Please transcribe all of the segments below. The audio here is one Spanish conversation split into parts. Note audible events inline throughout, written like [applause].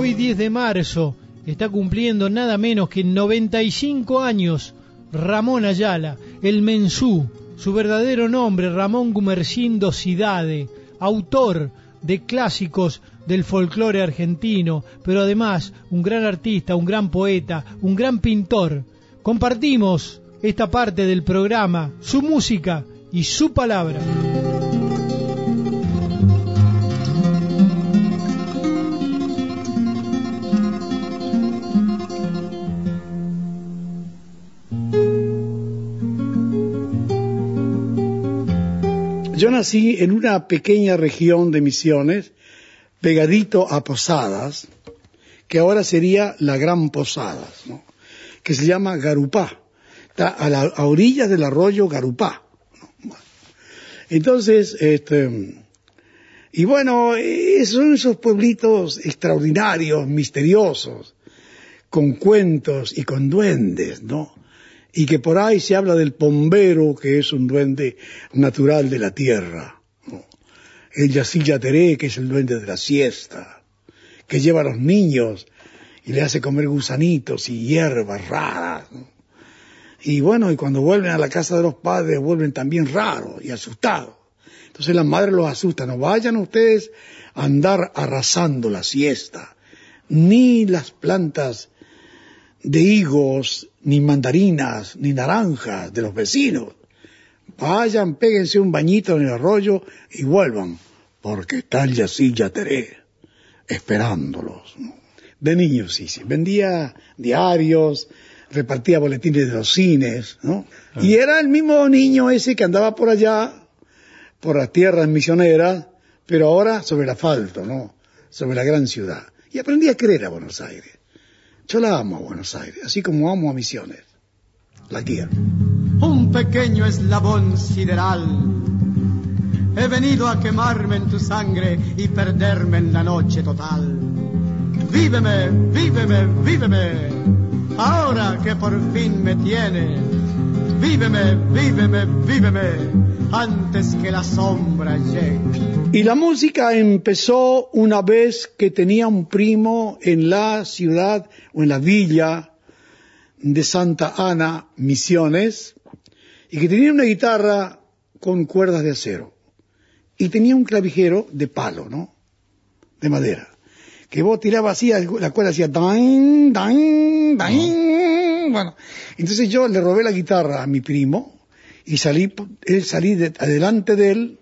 Hoy 10 de marzo está cumpliendo nada menos que 95 años Ramón Ayala, el mensú, su verdadero nombre Ramón Gumercindo Cidade, autor de clásicos del folclore argentino, pero además un gran artista, un gran poeta, un gran pintor. Compartimos esta parte del programa, su música y su palabra. Yo nací en una pequeña región de Misiones, pegadito a Posadas, que ahora sería la Gran Posadas, ¿no? que se llama Garupá, está a, la, orillas del arroyo Garupá. Entonces, este, y bueno, son esos pueblitos extraordinarios, misteriosos, con cuentos y con duendes, ¿no? Y que por ahí se habla del pombero, que es un duende natural de la tierra. ¿no? El Yacilla Teré, que es el duende de la siesta, que lleva a los niños y le hace comer gusanitos y hierbas raras. Y bueno, y cuando vuelven a la casa de los padres, vuelven también raros y asustados. Entonces la madre los asusta, no vayan ustedes a andar arrasando la siesta, ni las plantas de higos, ni mandarinas, ni naranjas de los vecinos. Vayan, péguense un bañito en el arroyo y vuelvan, porque está el Yacilla Teré esperándolos. De niños, sí, sí. Vendía diarios, repartía boletines de los cines, ¿no? Ah. Y era el mismo niño ese que andaba por allá, por las tierras misioneras, pero ahora sobre el asfalto, ¿no? Sobre la gran ciudad. Y aprendí a querer a Buenos Aires. Yo la amo a Buenos Aires, así como amo a Misiones. La quiero. Un pequeño eslabón sideral. He venido a quemarme en tu sangre y perderme en la noche total. Víveme, víveme, víveme. Ahora que por fin me tienes. Víveme, víveme, víveme antes que la sombra llegue. Y la música empezó una vez que tenía un primo en la ciudad o en la villa de Santa Ana, Misiones, y que tenía una guitarra con cuerdas de acero. Y tenía un clavijero de palo, ¿no? De madera. Que vos tirabas así, la cuerda hacía dain, dain, dain. Bueno, entonces yo le robé la guitarra a mi primo, y salí, él salí de, adelante de él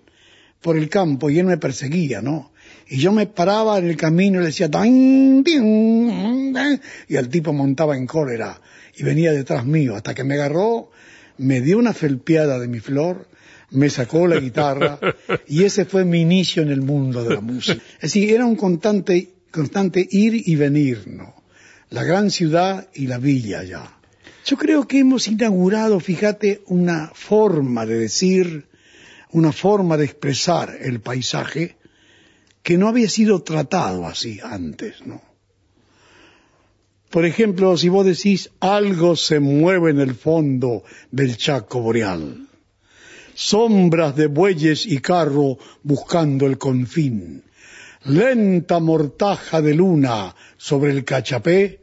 por el campo y él me perseguía, ¿no? Y yo me paraba en el camino y le decía, ¡Din, din, din! y el tipo montaba en cólera y venía detrás mío hasta que me agarró, me dio una felpeada de mi flor, me sacó la guitarra [laughs] y ese fue mi inicio en el mundo de la música. Es decir, era un constante, constante ir y venir, ¿no? La gran ciudad y la villa ya. Yo creo que hemos inaugurado, fíjate, una forma de decir, una forma de expresar el paisaje que no había sido tratado así antes, ¿no? Por ejemplo, si vos decís algo se mueve en el fondo del Chaco Boreal, sombras de bueyes y carro buscando el confín, lenta mortaja de luna sobre el cachapé,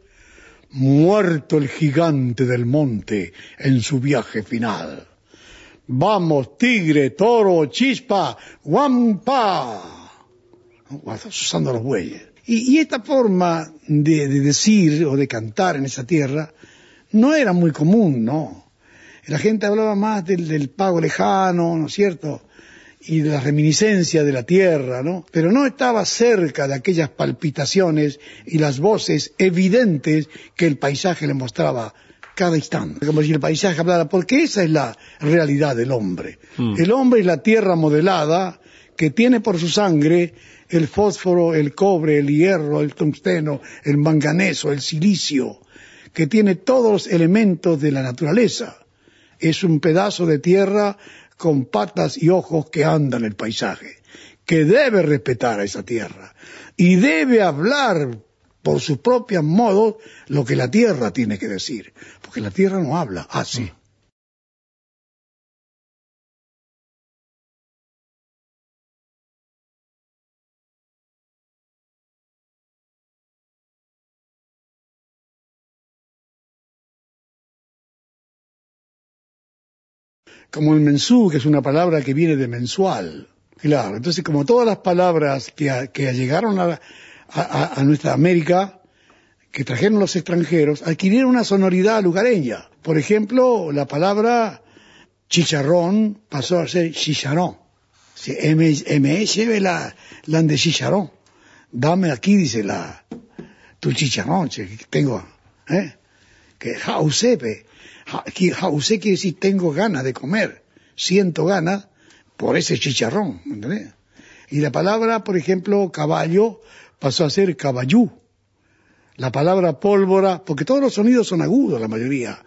muerto el gigante del monte en su viaje final. Vamos, tigre, toro, chispa, guampa. Usando los bueyes. Y, esta forma de, de, decir o de cantar en esa tierra no era muy común, ¿no? La gente hablaba más del, del pago lejano, ¿no es cierto? Y de la reminiscencia de la tierra, ¿no? Pero no estaba cerca de aquellas palpitaciones y las voces evidentes que el paisaje le mostraba cada instante. Como si el paisaje hablara, porque esa es la realidad del hombre. Mm. El hombre es la tierra modelada que tiene por su sangre el fósforo, el cobre, el hierro, el tungsteno, el manganeso, el silicio, que tiene todos los elementos de la naturaleza. Es un pedazo de tierra con patas y ojos que andan el paisaje, que debe respetar a esa tierra y debe hablar por sus propios modos lo que la tierra tiene que decir, porque la tierra no habla así. Como el mensú, que es una palabra que viene de mensual. Claro, entonces como todas las palabras que, que llegaron a, a, nuestra América, que trajeron los extranjeros, adquirieron una sonoridad lugareña. Por ejemplo, la palabra chicharrón pasó a ser chicharrón. me, lleve la, la de chicharrón. Dame aquí, dice la, tu chicharrón, que tengo, ¿eh? Que jausepe. Jause quiere decir tengo ganas de comer, siento ganas por ese chicharrón, ¿entendés? Y la palabra, por ejemplo, caballo, pasó a ser caballú. La palabra pólvora, porque todos los sonidos son agudos, la mayoría.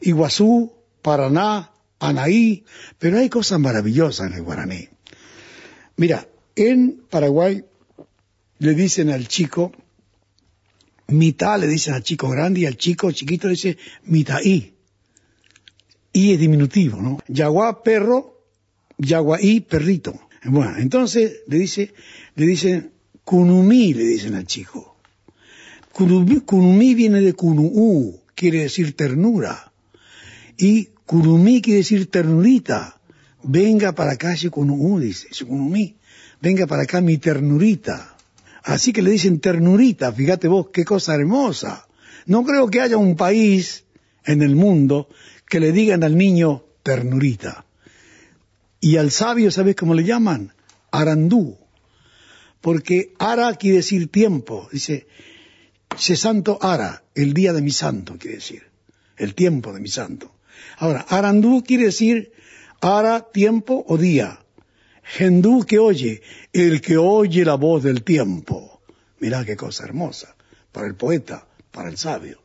Iguazú, Paraná, Anaí, pero hay cosas maravillosas en el guaraní. Mira, en Paraguay le dicen al chico, mitad le dicen al chico grande y al chico chiquito le dice mitaí. Y es diminutivo, ¿no? Yaguá, perro, yaguaí, perrito. Bueno, entonces le dice, le dicen Kunumi le dicen al chico. Kunumi, viene de Kunu'u, quiere decir ternura. Y Kunumi quiere decir ternurita. Venga para acá, Kunu'u, dice, Kunumi. Venga para acá mi ternurita. Así que le dicen ternurita, fíjate vos, qué cosa hermosa. No creo que haya un país en el mundo que le digan al niño ternurita. Y al sabio, ¿sabes cómo le llaman? Arandú porque Ara quiere decir tiempo. Dice, se santo Ara, el día de mi santo, quiere decir, el tiempo de mi santo. Ahora, Arandú quiere decir Ara, tiempo o día. Gendú que oye, el que oye la voz del tiempo. Mirá qué cosa hermosa, para el poeta, para el sabio.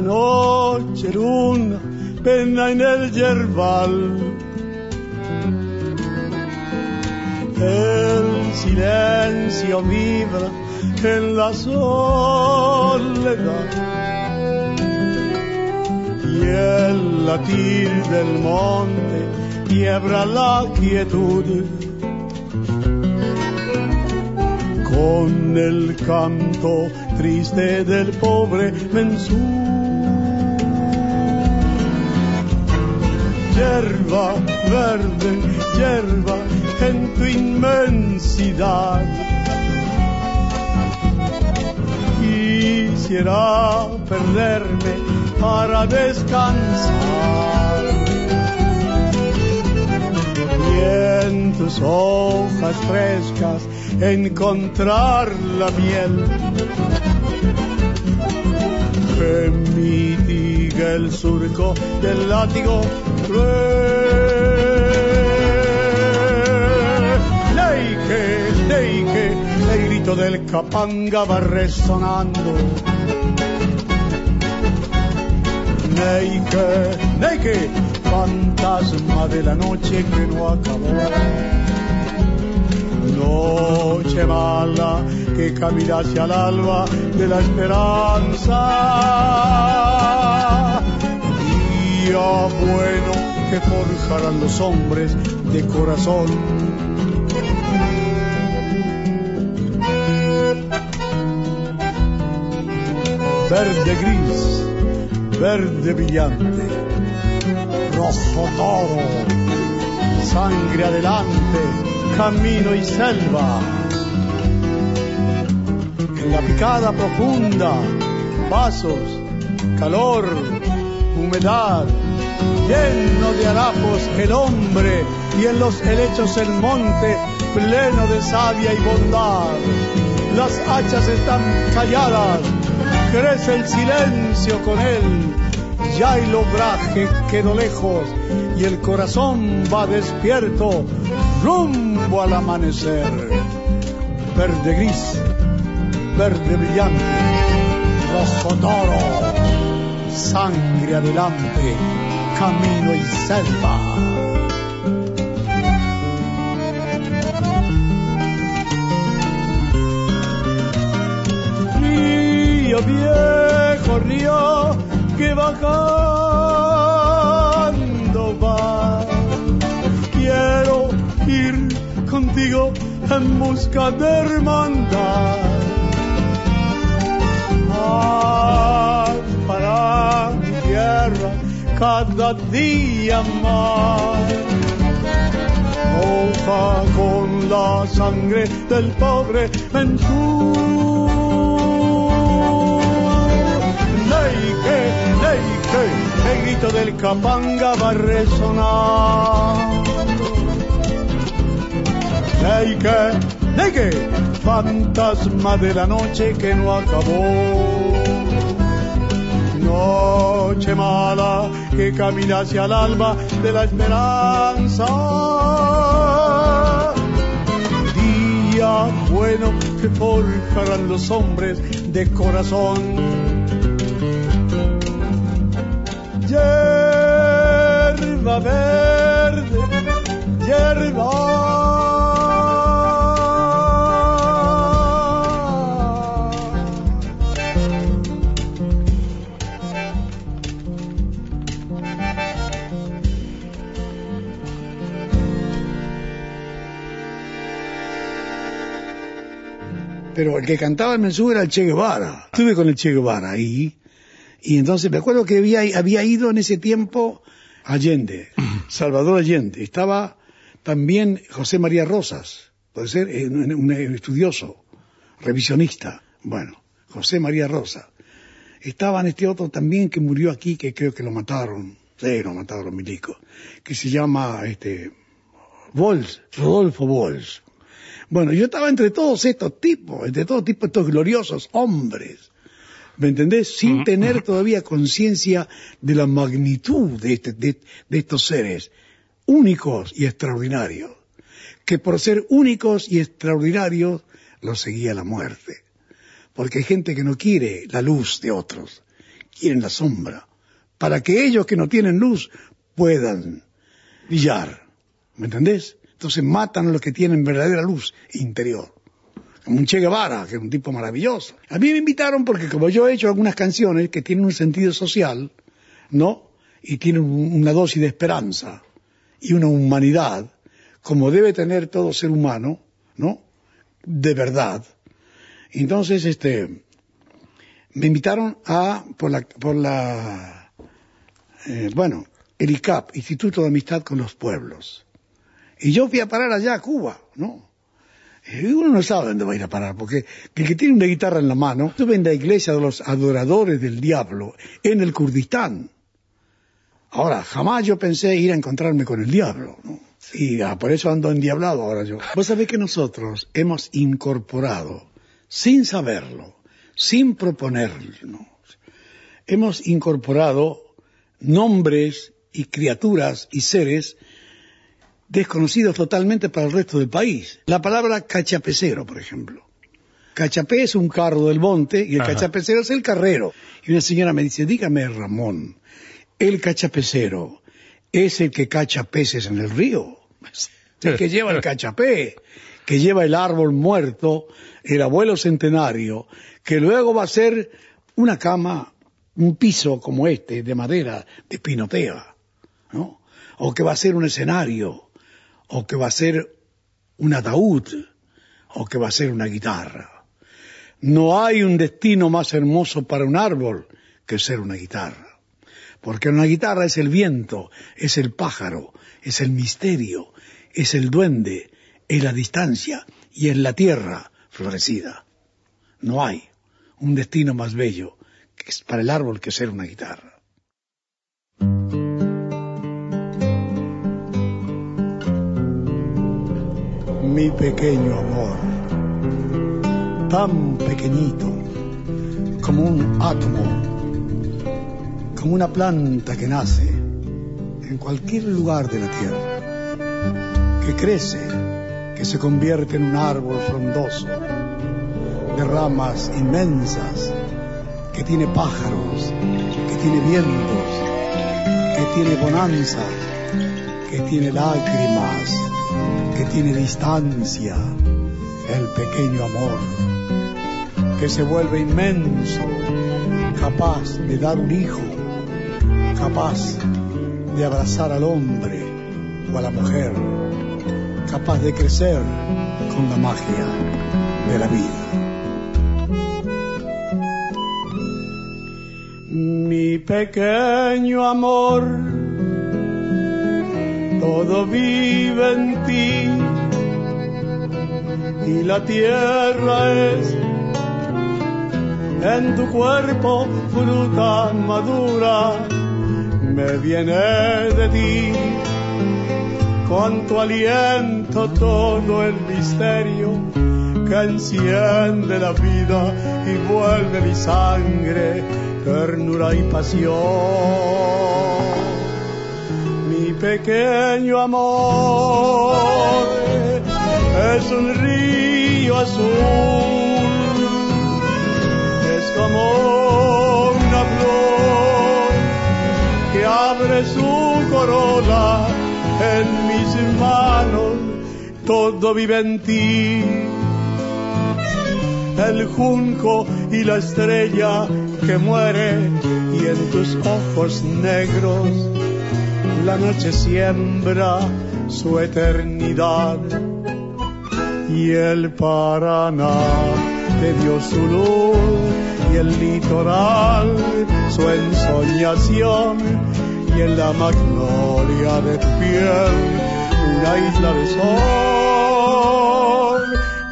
Selva, noche, luna, pena en el yerbal. El silencio vibra en la soledad y el latir del monte quiebra la quietud con el canto triste del pobre mensú. Yerba verde, yerba en tu inmensidad. Quisiera perderme para descansar. Y en tus hojas frescas encontrar la miel que mitiga el surco del látigo Neike, neike, el grito del capanga va resonando. Neike, neike, fantasma de la noche que no acabó noche mala que camina hacia el alba de la esperanza. Que forjarán los hombres de corazón. Verde gris, verde brillante, rojo toro, sangre adelante camino y selva. En la picada profunda, pasos, calor, humedad, lleno de harapos el hombre y en los helechos el monte pleno de savia y bondad. Las hachas están calladas, crece el silencio con él, ya el obraje quedó lejos y el corazón va despierto rumbo al amanecer. Verde gris, verde brillante, rojo toro, sangre adelante, camino y selva. Río viejo, río que bajando va. Quiero ir contigo en busca de hermandad. Cada día más. Moja con la sangre del pobre Menchú. Leike, leike, el grito del capanga va a resonar. Leike, leike, fantasma de la noche que no acabó. Noche mala que camina hacia el alba de la esperanza. Día bueno que forjarán los hombres de corazón. Hierba verde, hierba. Pero el que cantaba el mensú era el Che Guevara. Estuve con el Che Guevara ahí. Y entonces me acuerdo que había, había ido en ese tiempo Allende, Salvador Allende. Estaba también José María Rosas, puede ser eh, un, un estudioso, revisionista. Bueno, José María Rosas. Estaban este otro también que murió aquí, que creo que lo mataron. Sí, lo mataron los milicos. Que se llama, este, Bols, Rodolfo Bols. Bueno, yo estaba entre todos estos tipos, entre todos tipos estos gloriosos hombres, ¿me entendés? Sin tener todavía conciencia de la magnitud de, este- de- de estos seres únicos y extraordinarios, que por ser únicos y extraordinarios los seguía la muerte. Porque hay gente que no quiere la luz de otros, quieren la sombra, para que ellos que no tienen luz puedan brillar. ¿Me entendés? Entonces matan a los que tienen verdadera luz interior. Como un Che Guevara, que es un tipo maravilloso. A mí me invitaron porque como yo he hecho algunas canciones que tienen un sentido social, ¿no? Y tienen un- una dosis de esperanza y una humanidad, como debe tener todo ser humano, ¿no? De verdad. Entonces, este, me invitaron a, por la, por la, eh, bueno, el ICAP, Instituto de Amistad con los Pueblos. Y yo fui a parar allá a Cuba, ¿no? Y uno no sabe dónde va a ir a parar, porque el que tiene una guitarra en la mano, estuve en la iglesia de los adoradores del diablo, en el Kurdistán. Ahora, jamás yo pensé ir a encontrarme con el diablo, ¿no? Y ah, por eso ando endiablado ahora yo. Vos sabés que nosotros hemos incorporado, sin saberlo, sin proponerlo, hemos incorporado nombres y criaturas y seres desconocidos totalmente para el resto del país. La palabra cachapecero, por ejemplo. Cachapé es un carro del monte y el Ajá. cachapecero es el carrero. Y una señora me dice, dígame Ramón, ¿el cachapecero es el que cacha peces en el río? [laughs] El que lleva el cachapé, que lleva el árbol muerto, el abuelo centenario, que luego va a ser una cama, un piso como este, de madera, de pinotea, ¿no? O que va a ser un escenario, o que va a ser un ataúd, o que va a ser una guitarra. No hay un destino más hermoso para un árbol que ser una guitarra. Porque una guitarra es el viento, es el pájaro, es el misterio, es el duende, es la distancia y es la tierra florecida. No hay un destino más bello para el árbol que ser una guitarra. Mi pequeño amor, tan pequeñito como un átomo, como una planta que nace en cualquier lugar de la tierra, que crece, que se convierte en un árbol frondoso, de ramas inmensas, que tiene pájaros, que tiene vientos, que tiene bonanza, que tiene lágrimas, que tiene distancia, el pequeño amor, que se vuelve inmenso, capaz de dar un hijo, capaz de abrazar al hombre o a la mujer, capaz de crecer con la magia de la vida. Mi pequeño amor, todo vive en ti y la tierra es en tu cuerpo fruta madura, me viene de ti con tu aliento todo el misterio que enciende la vida y vuelve mi sangre ternura y pasión. Mi pequeño amor es un río azul, es como una flor que abre su corona en mis manos, todo vive en ti. El junco y la estrella que muere y en tus ojos negros la noche siembra su eternidad y el Paraná te dio su luz y el litoral su ensoñación y en la magnolia de tu piel una isla de sol.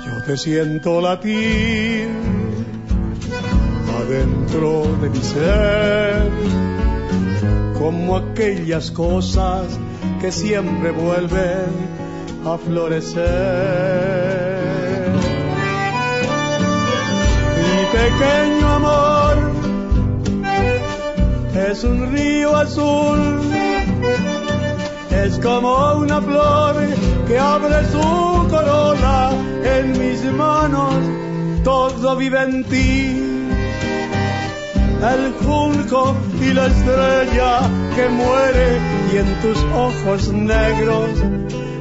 Yo te siento latir adentro de mi ser como aquellas cosas que siempre vuelven a florecer. Pequeño amor es un río azul, es como una flor que abre su corona en mis manos, todo vive en ti. El junco y la estrella que muere y en tus ojos negros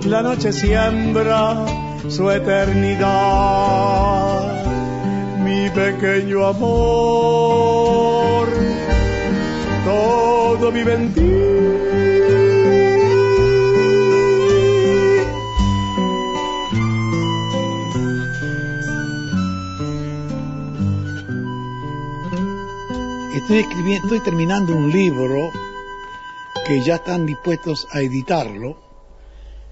la noche siembra su eternidad. Pequeño amor, todo vive en. Estoy, escribiendo, estoy terminando un libro que ya están dispuestos a editarlo,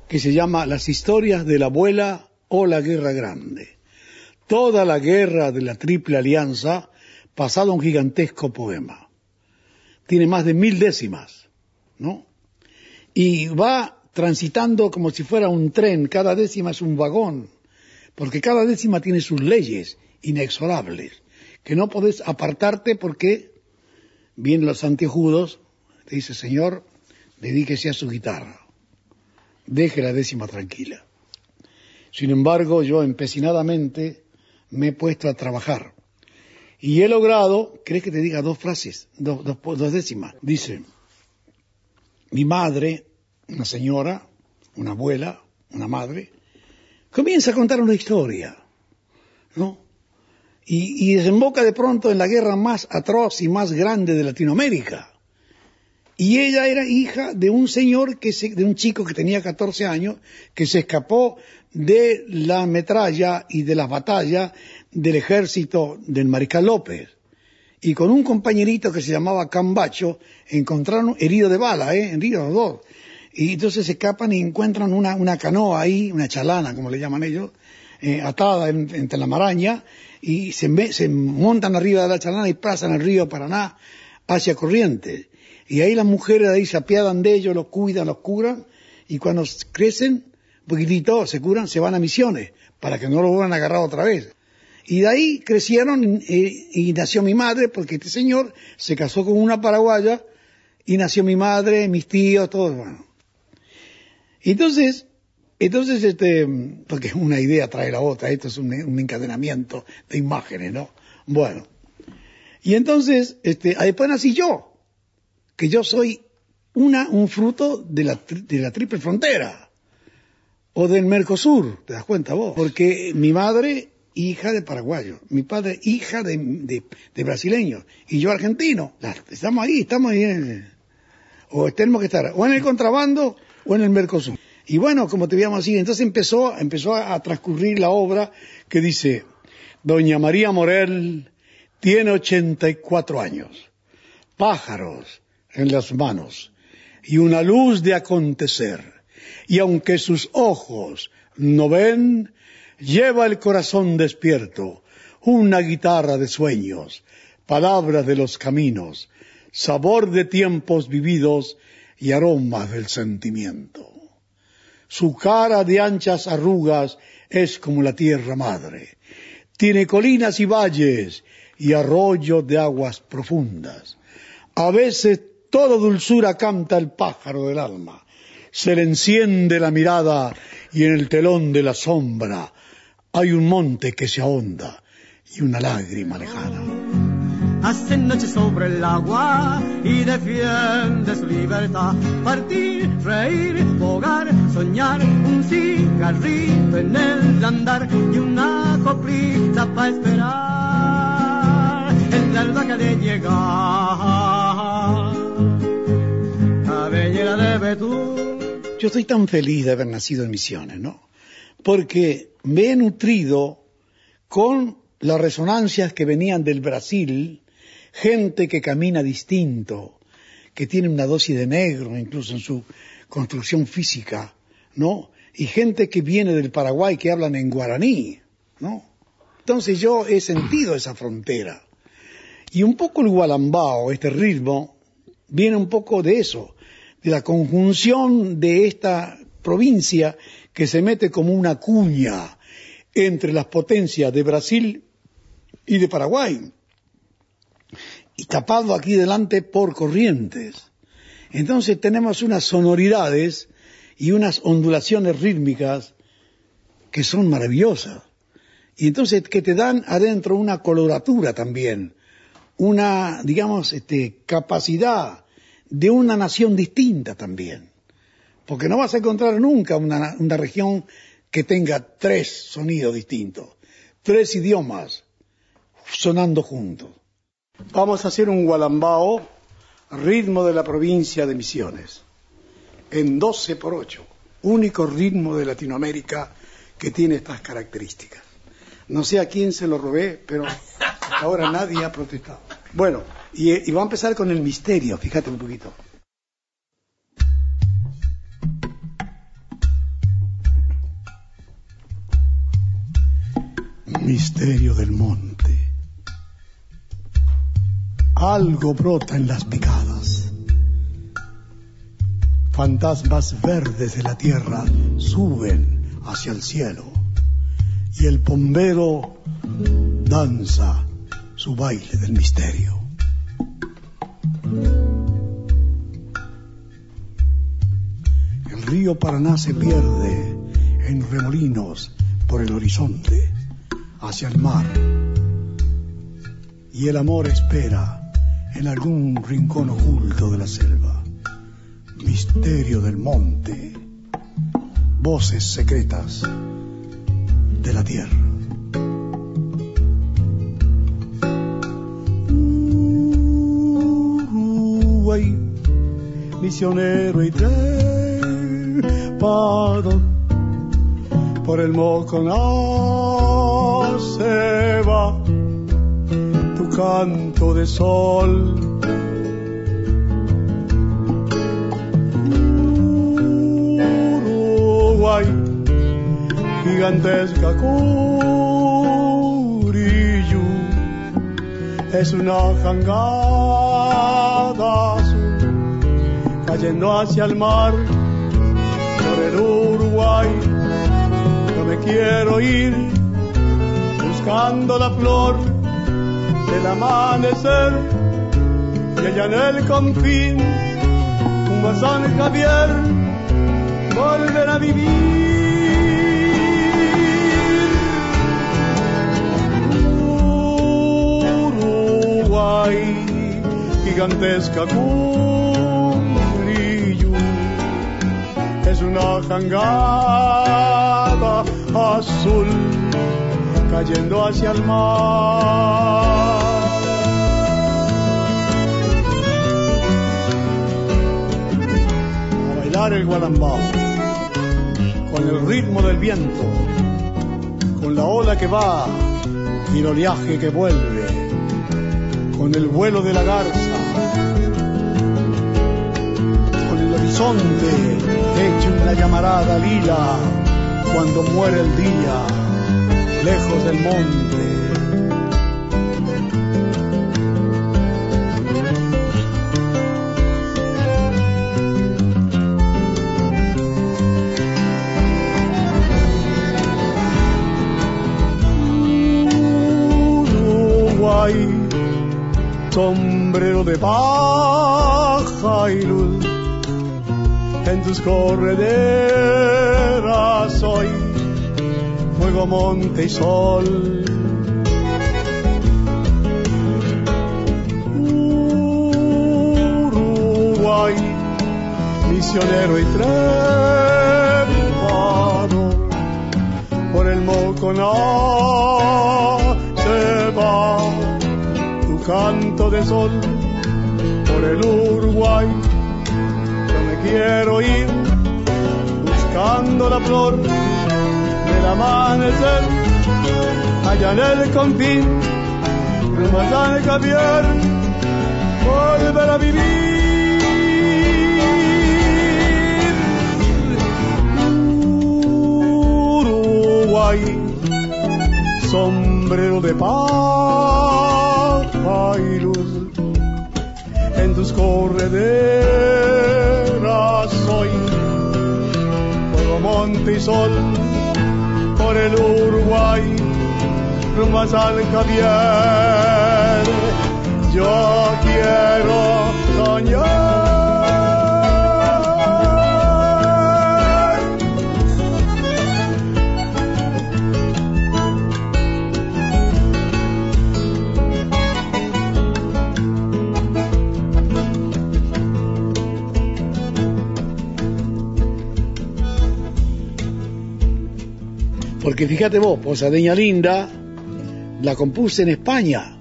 que se llama Las historias de la abuela o la guerra grande. Toda la guerra de la Triple Alianza pasado un gigantesco poema. Tiene más de mil décimas, ¿no? Y va transitando como si fuera un tren, cada décima es un vagón, porque cada décima tiene sus leyes inexorables, que no podés apartarte porque vienen los antejudos, te dice, Señor, dedíquese a su guitarra, deje la décima tranquila. Sin embargo, yo empecinadamente me he puesto a trabajar. Y he logrado, ¿crees que te diga dos frases, dos, dos, dos décimas? Dice, mi madre, una señora, una abuela, una madre, comienza a contar una historia, ¿no? Y, y, desemboca de pronto en la guerra más atroz y más grande de Latinoamérica. Y ella era hija de un señor, que se, de un chico que tenía 14 años, que se escapó de la metralla y de las batallas del ejército del mariscal López. Y con un compañerito que se llamaba Cambacho, encontraron herido de bala, ¿eh? heridos los dos. Y entonces se escapan y encuentran una, una canoa ahí, una chalana, como le llaman ellos, eh, atada en, entre la maraña, y se, se, montan arriba de la chalana y pasan el río Paraná hacia Corrientes. Y ahí las mujeres ahí se apiadan de ellos, los cuidan, los curan, y cuando crecen, poquitito, se curan, se van a misiones, para que no lo vuelvan a agarrar otra vez. Y de ahí crecieron y, y nació mi madre, porque este señor se casó con una paraguaya, y nació mi madre, mis tíos, todos, bueno. Entonces, entonces, este, porque una idea trae la otra, esto es un, un encadenamiento de imágenes, ¿no? Bueno. Y entonces, este, después nací yo, que yo soy una, un fruto de la, de la triple frontera, o del Mercosur, ¿te das cuenta vos? Porque mi madre, hija de paraguayo, mi padre, hija de, de, de brasileños, y yo argentino. Estamos ahí, estamos ahí, o tenemos que estar o en el contrabando o en el Mercosur. Y bueno, como te veíamos así, entonces empezó, empezó a, a transcurrir la obra que dice, Doña María Morel tiene 84 años, pájaros en las manos y una luz de acontecer. Y aunque sus ojos no ven, lleva el corazón despierto, una guitarra de sueños, palabras de los caminos, sabor de tiempos vividos y aromas del sentimiento. Su cara de anchas arrugas es como la tierra madre. Tiene colinas y valles y arroyos de aguas profundas. A veces toda dulzura canta el pájaro del alma. Se le enciende la mirada y en el telón de la sombra hay un monte que se ahonda y una lágrima lejana. Hace noche sobre el agua y defiende su libertad. Partir, reír, bogar, soñar, un cigarrito en el andar y una coplita para esperar el alba que de llegar. Yo estoy tan feliz de haber nacido en Misiones, ¿no? Porque me he nutrido con las resonancias que venían del Brasil, gente que camina distinto, que tiene una dosis de negro incluso en su construcción física, ¿no? Y gente que viene del Paraguay que hablan en guaraní, ¿no? Entonces yo he sentido esa frontera. Y un poco el gualambao, este ritmo, viene un poco de eso, la conjunción de esta provincia que se mete como una cuña entre las potencias de Brasil y de Paraguay, y tapado aquí delante por corrientes. Entonces tenemos unas sonoridades y unas ondulaciones rítmicas que son maravillosas. Y entonces que te dan adentro una coloratura también, una, digamos, este, capacidad de una nación distinta también. Porque no vas a encontrar nunca una, una región que tenga tres sonidos distintos, tres idiomas sonando juntos. Vamos a hacer un gualambao, ritmo de la provincia de Misiones, en 12 por 8, único ritmo de Latinoamérica que tiene estas características. No sé a quién se lo robé, pero hasta ahora nadie ha protestado. Bueno, y, va a empezar con el misterio, fíjate un poquito. Misterio del monte. Algo brota en las picadas. Fantasmas verdes de la tierra suben hacia el cielo y el bombero danza su baile del misterio. Río Paraná se pierde en remolinos por el horizonte hacia el mar y el amor espera en algún rincón oculto de la selva. Misterio del monte, voces secretas de la tierra. Misionero y por el Moconá se va tu canto de sol. Uruguay, gigantesca Curillo, es una jangada cayendo hacia el mar Uruguay. Yo me quiero ir buscando la flor del amanecer y allá en el confín un San Javier volver a vivir. Uruguay, gigantesca Curillo, es una jangada azul cayendo hacia el mar. A bailar el gualambao. con el ritmo del viento, con la ola que va y el oleaje que vuelve, con el vuelo de la garza, horizonte hecho una llamarada lila cuando muere el día, lejos del monte. Tus correderas hoy, fuego, monte y sol. Uruguay, misionero y trepado, por el Moconá se va tu canto de sol, por el flor del amanecer allá en el confín rumbo a San Javier volver a vivir. Uruguay sombrero de luz en tus correderas soy monte y sol por el Uruguay rumbo a San Javier. Yo quiero soñar Porque fíjate vos, Posadeña Linda la compuse en España.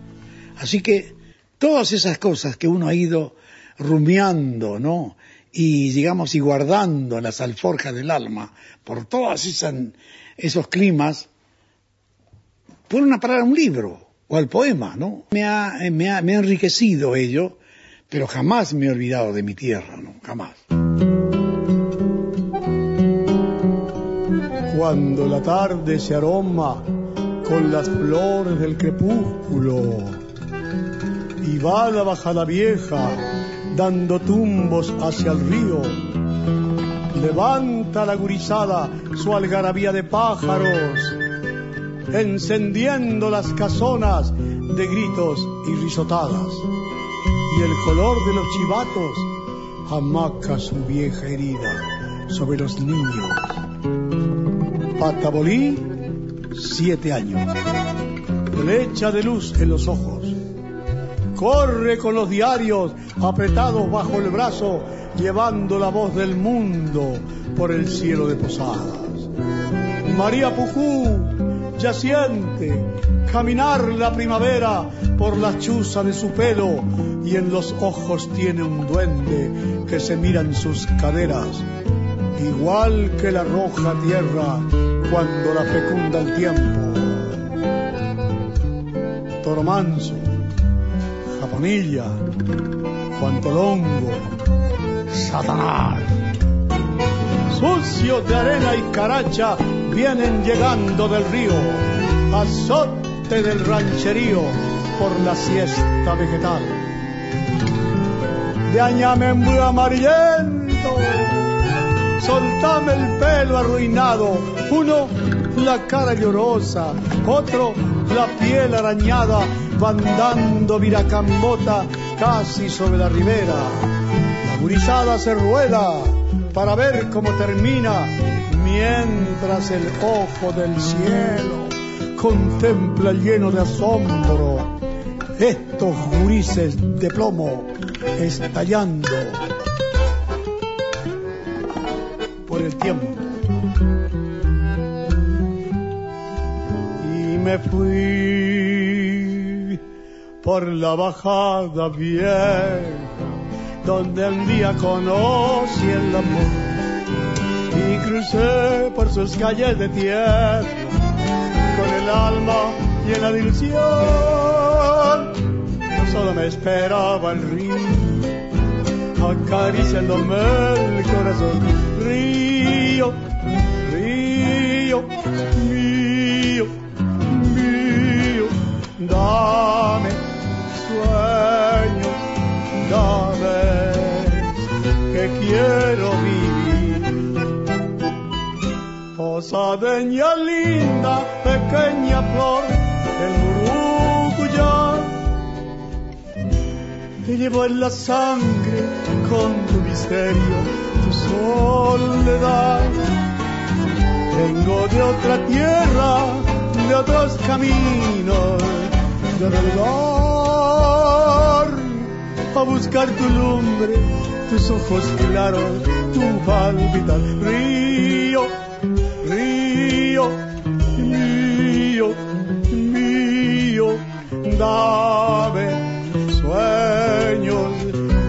Así que todas esas cosas que uno ha ido rumiando, ¿no? Y digamos, y guardando en las alforjas del alma, por todos esos climas, fueron a parar a un libro o al poema, ¿no? Me ha, me ha, me ha enriquecido ello, pero jamás me he olvidado de mi tierra, ¿no? Jamás. Cuando la tarde se aroma con las flores del crepúsculo y va la bajada vieja dando tumbos hacia el río. Levanta la gurizada su algarabía de pájaros, encendiendo las casonas de gritos y risotadas. Y el color de los chivatos amaca su vieja herida sobre los niños. Patabolí, siete años. Flecha de luz en los ojos. Corre con los diarios apretados bajo el brazo, llevando la voz del mundo por el cielo de posadas. María Pujú ya siente caminar la primavera por la chuza de su pelo y en los ojos tiene un duende que se mira en sus caderas igual que la roja tierra cuando la fecunda el tiempo. Toro Manso, Japonilla, Juan Tolongo, Satanás. Sucios de arena y caracha vienen llegando del río, azote del rancherío por la siesta vegetal. De añamembu amarillento soltame el pelo arruinado. Uno, la cara llorosa, otro, la piel arañada, van dando viracambota casi sobre la ribera. La gurizada se rueda para ver cómo termina, mientras el ojo del cielo contempla lleno de asombro estos gurises de plomo estallando por el tiempo. Me fui por la bajada vieja, donde un día conocí el amor. Y crucé por sus calles de tierra con el alma llena de ilusión. Solo me esperaba el río acariciándome el corazón. Río, río, dame sueños, dame que quiero vivir. Posadeña linda, pequeña flor del Murucuyá, te llevo en la sangre con tu misterio, tu soledad. Vengo de otra tierra, de otros caminos, de lugar, a buscar tu lumbre, tus ojos claros, tu palpitar. Río, río, mío, mío, dame sueños,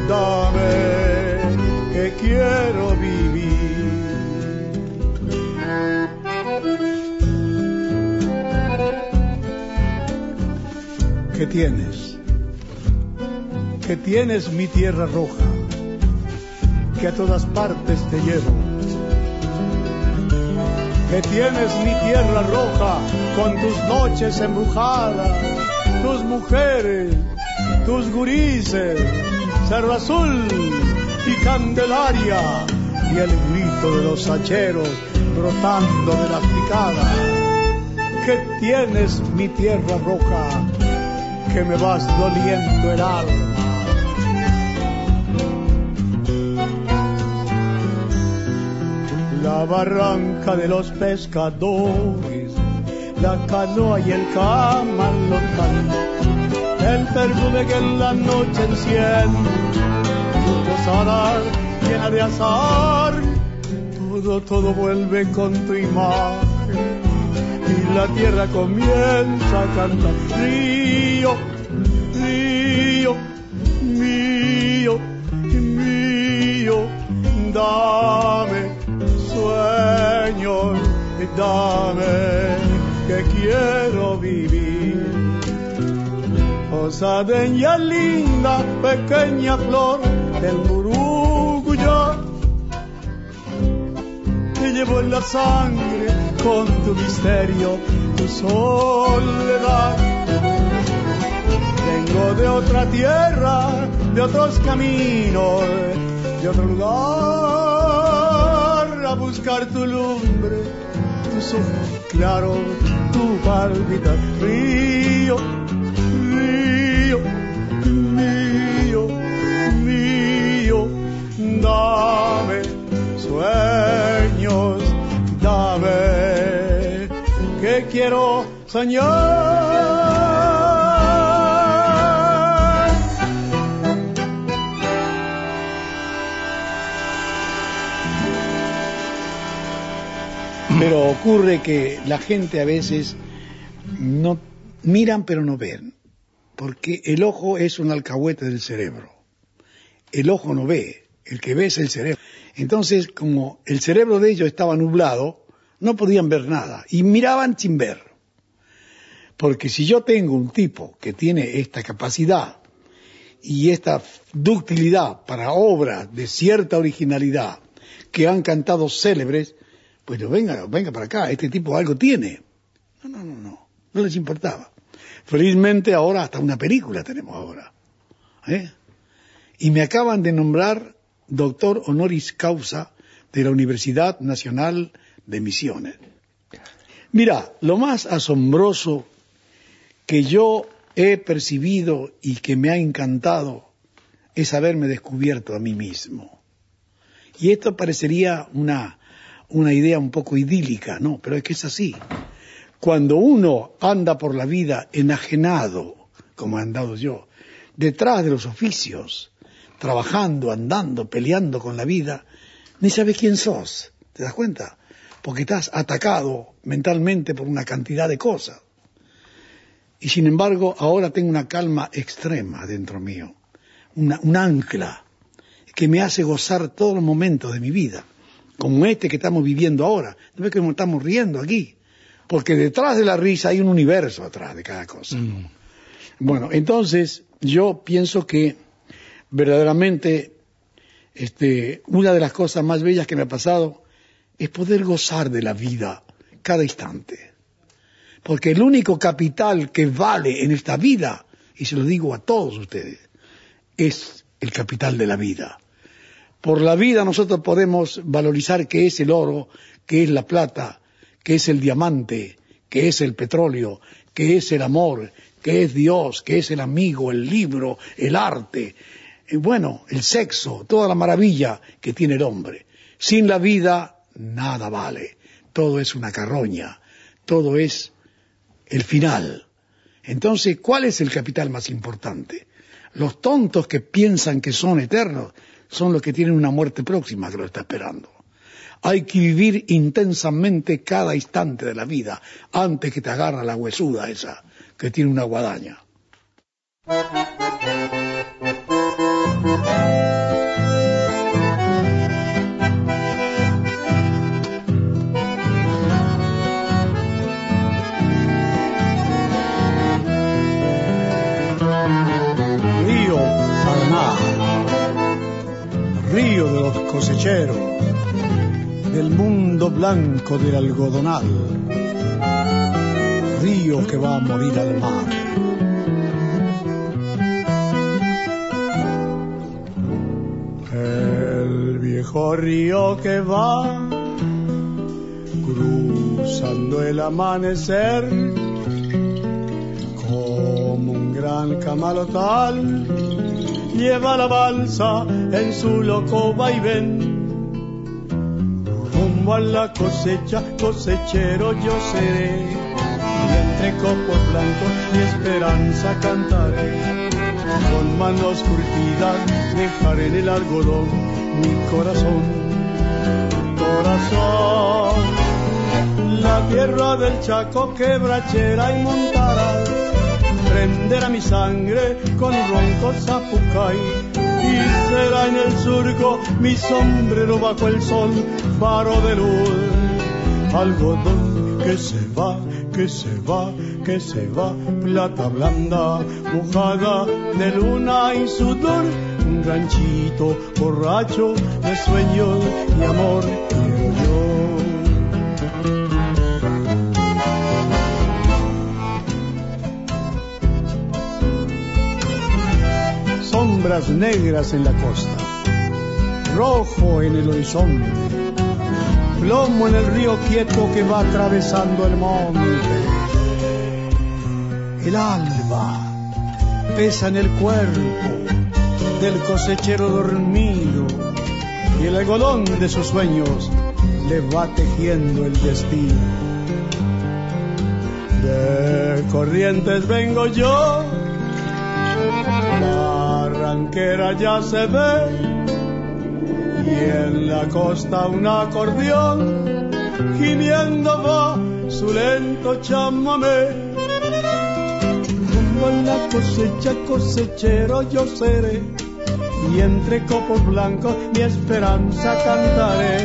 dame que quiero vivir. ¿Qué tienes? ¿Qué tienes mi tierra roja? Que a todas partes te llevo. que tienes mi tierra roja con tus noches embrujadas, tus mujeres, tus gurises, cerro azul y candelaria y el grito de los hacheros brotando de las picadas. Que tienes mi tierra roja que me vas doliendo el alma. la barranca de los pescadores, la canoa y el camalotán, el perfume que en la noche enciende, tu posada llena de azar, todo, todo vuelve con tu imagen la tierra comienza a cantar, río, río, mío, mío, dame sueños, dame que quiero vivir. Osadeña linda, pequeña flor del Muruguyá, te llevo en la sangre con tu misterio, tu soledad. Vengo de otra tierra, de otros caminos, de otro lugar, a buscar tu lumbre, tus ojos claros, tu palpita, río, Pero ocurre que la gente a veces no miran pero no ven, porque el ojo es un alcahuete del cerebro. El ojo no ve, el que ve es el cerebro. Entonces, como el cerebro de ellos estaba nublado, no podían ver nada y miraban sin ver. Porque si yo tengo un tipo que tiene esta capacidad y esta ductilidad para obras de cierta originalidad que han cantado célebres, pues no, venga, venga para acá, este tipo algo tiene. No, no, no, no, no les importaba. Felizmente ahora hasta una película tenemos ahora. ¿eh? Y me acaban de nombrar doctor honoris causa de la Universidad Nacional de Misiones. Mira, lo más asombroso que yo he percibido y que me ha encantado es haberme descubierto a mí mismo. Y esto parecería una, una idea un poco idílica, ¿no? Pero es que es así. Cuando uno anda por la vida enajenado, como he andado yo, detrás de los oficios, trabajando, andando, peleando con la vida, ni sabes quién sos. ¿Te das cuenta? Porque estás atacado mentalmente por una cantidad de cosas. Y sin embargo, ahora tengo una calma extrema dentro mío, una, un ancla que me hace gozar todos los momentos de mi vida. como este que estamos viviendo ahora. ¿No ves que nos estamos riendo aquí? Porque detrás de la risa hay un universo atrás de cada cosa. Mm. Bueno, entonces yo pienso que verdaderamente este, una de las cosas más bellas que me ha pasado es poder gozar de la vida cada instante. Porque el único capital que vale en esta vida, y se lo digo a todos ustedes, es el capital de la vida. Por la vida nosotros podemos valorizar qué es el oro, qué es la plata, qué es el diamante, qué es el petróleo, qué es el amor, qué es Dios, qué es el amigo, el libro, el arte, y bueno, el sexo, toda la maravilla que tiene el hombre. Sin la vida nada vale, todo es una carroña, todo es el final. Entonces, ¿cuál es el capital más importante? Los tontos que piensan que son eternos son los que tienen una muerte próxima que lo está esperando. Hay que vivir intensamente cada instante de la vida antes que te agarra la huesuda esa que tiene una guadaña. Cosecheros, del mundo blanco del algodonal, río que va a morir al mar. El viejo río que va cruzando el amanecer como un gran camalotal lleva la balsa en su loco vaivén a la cosecha cosechero yo seré. Y entre copos blancos mi esperanza cantaré. Con manos curtidas dejaré en el algodón mi corazón. Corazón la tierra del Chaco quebrachera y montará prenderá mi sangre con ronco zapucay. y será en el surco mi sombrero bajo el sol faro de luz. Algodón que se va que se va que se va plata blanda mojada de luna y sudor. Un ranchito borracho de sueños y amor negras en la costa, rojo en el horizonte, plomo en el río quieto que va atravesando el monte. El alba pesa en el cuerpo del cosechero dormido y el algodón de sus sueños le va tejiendo el destino. De corrientes vengo yo, barranquera ya se ve. Y en la costa un acordeón. Gimiendo va su lento chamamé. Rumbo en la cosecha cosechero yo seré. Y entre copos blancos mi esperanza cantaré.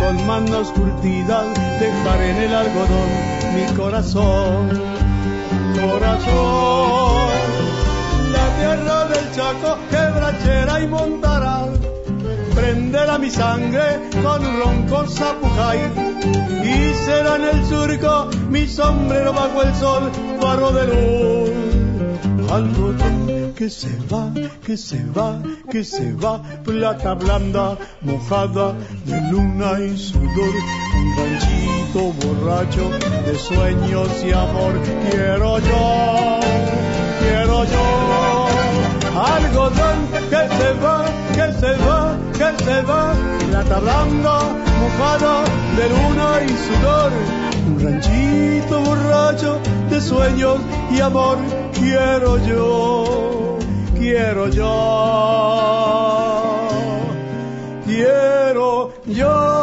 Con manos curtidas dejaré en el algodón mi corazón, corazón tierra del Chaco, quebrachera y montará. Prenderá mi sangre con un ronco zapujay y será en el surco mi sombrero bajo el sol, faro de luz. Algodón que se va, que se va, que se va, plata blanda, mojada de luna y sudor, un ranchito borracho de sueños y amor, quiero yo, quiero yo algodón que se va, que se va, que se va, plata blanda, mojada de luna y sudor, un ranchito borracho de sueños y amor, quiero yo, quiero yo, quiero yo.